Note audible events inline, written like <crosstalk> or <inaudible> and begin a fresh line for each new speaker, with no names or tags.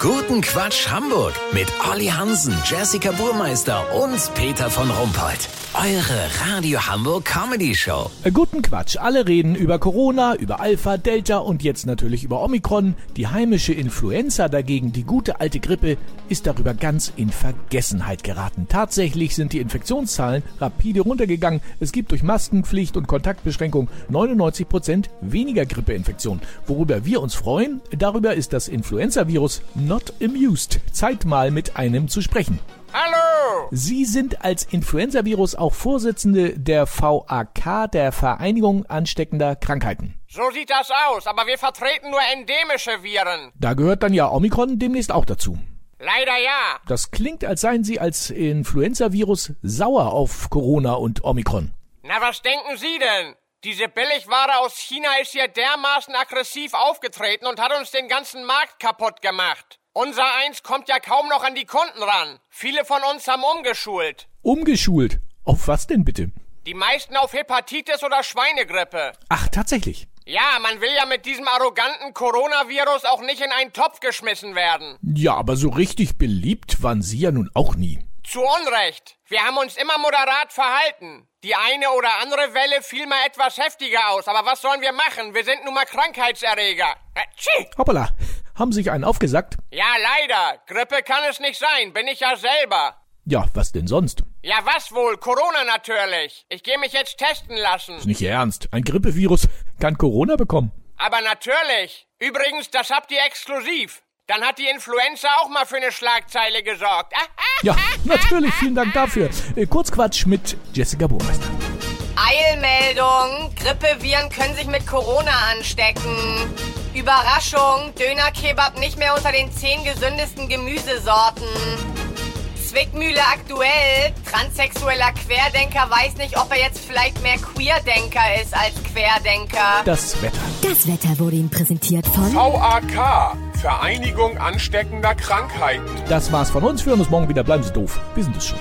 Guten Quatsch Hamburg mit Olli Hansen, Jessica Burmeister und Peter von Rumpold. Eure Radio Hamburg Comedy Show.
Äh, Guten Quatsch. Alle reden über Corona, über Alpha, Delta und jetzt natürlich über Omikron. Die heimische Influenza dagegen, die gute alte Grippe, ist darüber ganz in Vergessenheit geraten. Tatsächlich sind die Infektionszahlen rapide runtergegangen. Es gibt durch Maskenpflicht und Kontaktbeschränkung 99 Prozent weniger Grippeinfektionen. Worüber wir uns freuen, darüber ist das Influenza-Virus not amused. Zeit mal mit einem zu sprechen.
Hallo!
Sie sind als Influenza-Virus auch Vorsitzende der VAK, der Vereinigung ansteckender Krankheiten.
So sieht das aus, aber wir vertreten nur endemische Viren.
Da gehört dann ja Omikron demnächst auch dazu.
Leider ja.
Das klingt, als seien Sie als Influenza-Virus sauer auf Corona und Omikron.
Na, was denken Sie denn? Diese Billigware aus China ist hier dermaßen aggressiv aufgetreten und hat uns den ganzen Markt kaputt gemacht. Unser Eins kommt ja kaum noch an die Kunden ran. Viele von uns haben umgeschult.
Umgeschult. Auf was denn bitte?
Die meisten auf Hepatitis oder Schweinegrippe.
Ach, tatsächlich.
Ja, man will ja mit diesem arroganten Coronavirus auch nicht in einen Topf geschmissen werden.
Ja, aber so richtig beliebt waren Sie ja nun auch nie.
Zu Unrecht. Wir haben uns immer moderat verhalten. Die eine oder andere Welle fiel mal etwas heftiger aus, aber was sollen wir machen? Wir sind nun mal Krankheitserreger. Äh.
Hoppala. Haben sich einen aufgesackt?
Ja, leider. Grippe kann es nicht sein, bin ich ja selber.
Ja, was denn sonst?
Ja, was wohl? Corona natürlich. Ich gehe mich jetzt testen lassen.
Ist nicht Ernst. Ein Grippevirus kann Corona bekommen.
Aber natürlich. Übrigens, das habt ihr exklusiv. Dann hat die Influenza auch mal für eine Schlagzeile gesorgt. <laughs>
Ja, natürlich. Vielen Dank dafür. Äh, Kurzquatsch mit Jessica Burmeister.
Eilmeldung. Grippeviren können sich mit Corona anstecken. Überraschung. Dönerkebab nicht mehr unter den zehn gesündesten Gemüsesorten. Zwickmühle aktuell. Transsexueller Querdenker weiß nicht, ob er jetzt vielleicht mehr Queerdenker ist als Querdenker.
Das Wetter.
Das Wetter wurde Ihnen präsentiert von
VAK, Vereinigung ansteckender Krankheiten.
Das war's von uns. Wir hören uns morgen wieder. Bleiben Sie doof. Wir sind es schon.